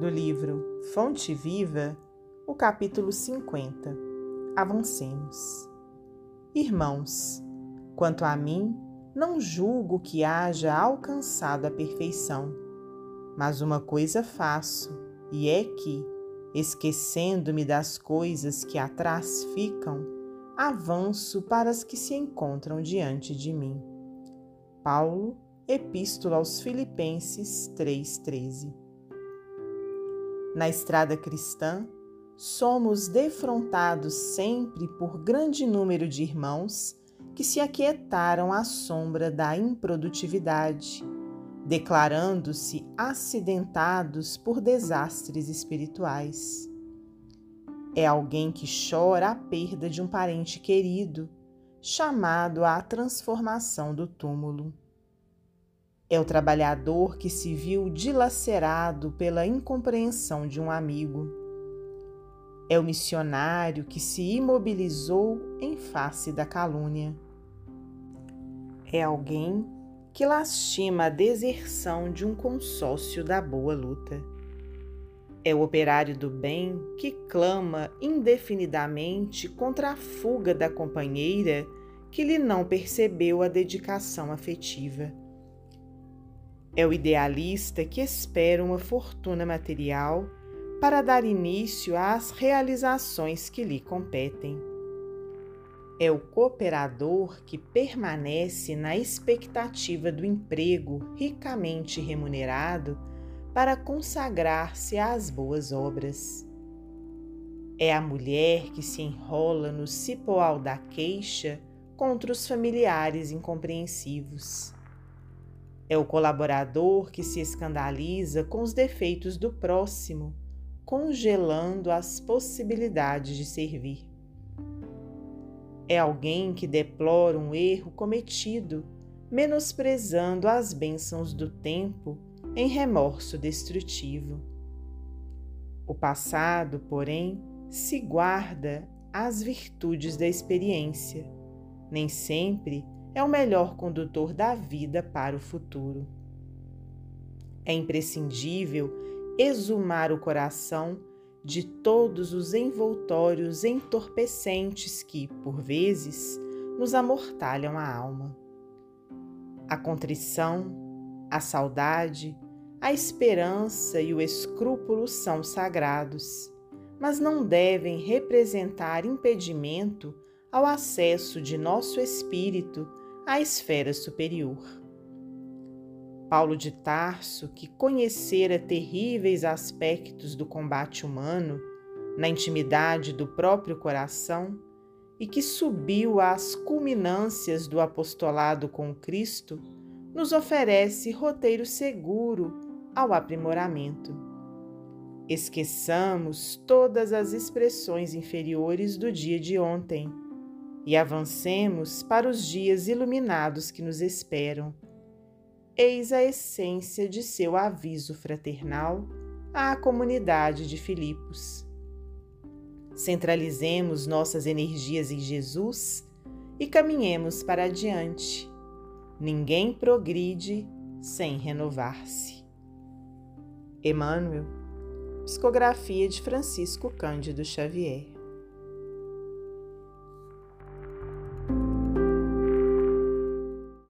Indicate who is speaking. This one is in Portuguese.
Speaker 1: do livro Fonte Viva, o capítulo 50. Avancemos. Irmãos, quanto a mim, não julgo que haja alcançado a perfeição, mas uma coisa faço, e é que, esquecendo-me das coisas que atrás ficam, avanço para as que se encontram diante de mim. Paulo, Epístola aos Filipenses 3,13 na estrada cristã, somos defrontados sempre por grande número de irmãos que se aquietaram à sombra da improdutividade, declarando-se acidentados por desastres espirituais. É alguém que chora a perda de um parente querido, chamado à transformação do túmulo. É o trabalhador que se viu dilacerado pela incompreensão de um amigo. É o missionário que se imobilizou em face da calúnia. É alguém que lastima a deserção de um consórcio da boa luta. É o operário do bem que clama indefinidamente contra a fuga da companheira que lhe não percebeu a dedicação afetiva. É o idealista que espera uma fortuna material para dar início às realizações que lhe competem. É o cooperador que permanece na expectativa do emprego ricamente remunerado para consagrar-se às boas obras. É a mulher que se enrola no cipoal da queixa contra os familiares incompreensivos. É o colaborador que se escandaliza com os defeitos do próximo, congelando as possibilidades de servir. É alguém que deplora um erro cometido, menosprezando as bênçãos do tempo em remorso destrutivo. O passado, porém, se guarda as virtudes da experiência, nem sempre é o melhor condutor da vida para o futuro. É imprescindível exumar o coração de todos os envoltórios entorpecentes que, por vezes, nos amortalham a alma. A contrição, a saudade, a esperança e o escrúpulo são sagrados, mas não devem representar impedimento ao acesso de nosso espírito à esfera superior. Paulo de Tarso, que conhecera terríveis aspectos do combate humano na intimidade do próprio coração e que subiu às culminâncias do apostolado com Cristo, nos oferece roteiro seguro ao aprimoramento. Esqueçamos todas as expressões inferiores do dia de ontem e avancemos para os dias iluminados que nos esperam. Eis a essência de seu aviso fraternal à comunidade de Filipos. Centralizemos nossas energias em Jesus e caminhemos para adiante. Ninguém progride sem renovar-se. Emmanuel, psicografia de Francisco Cândido Xavier.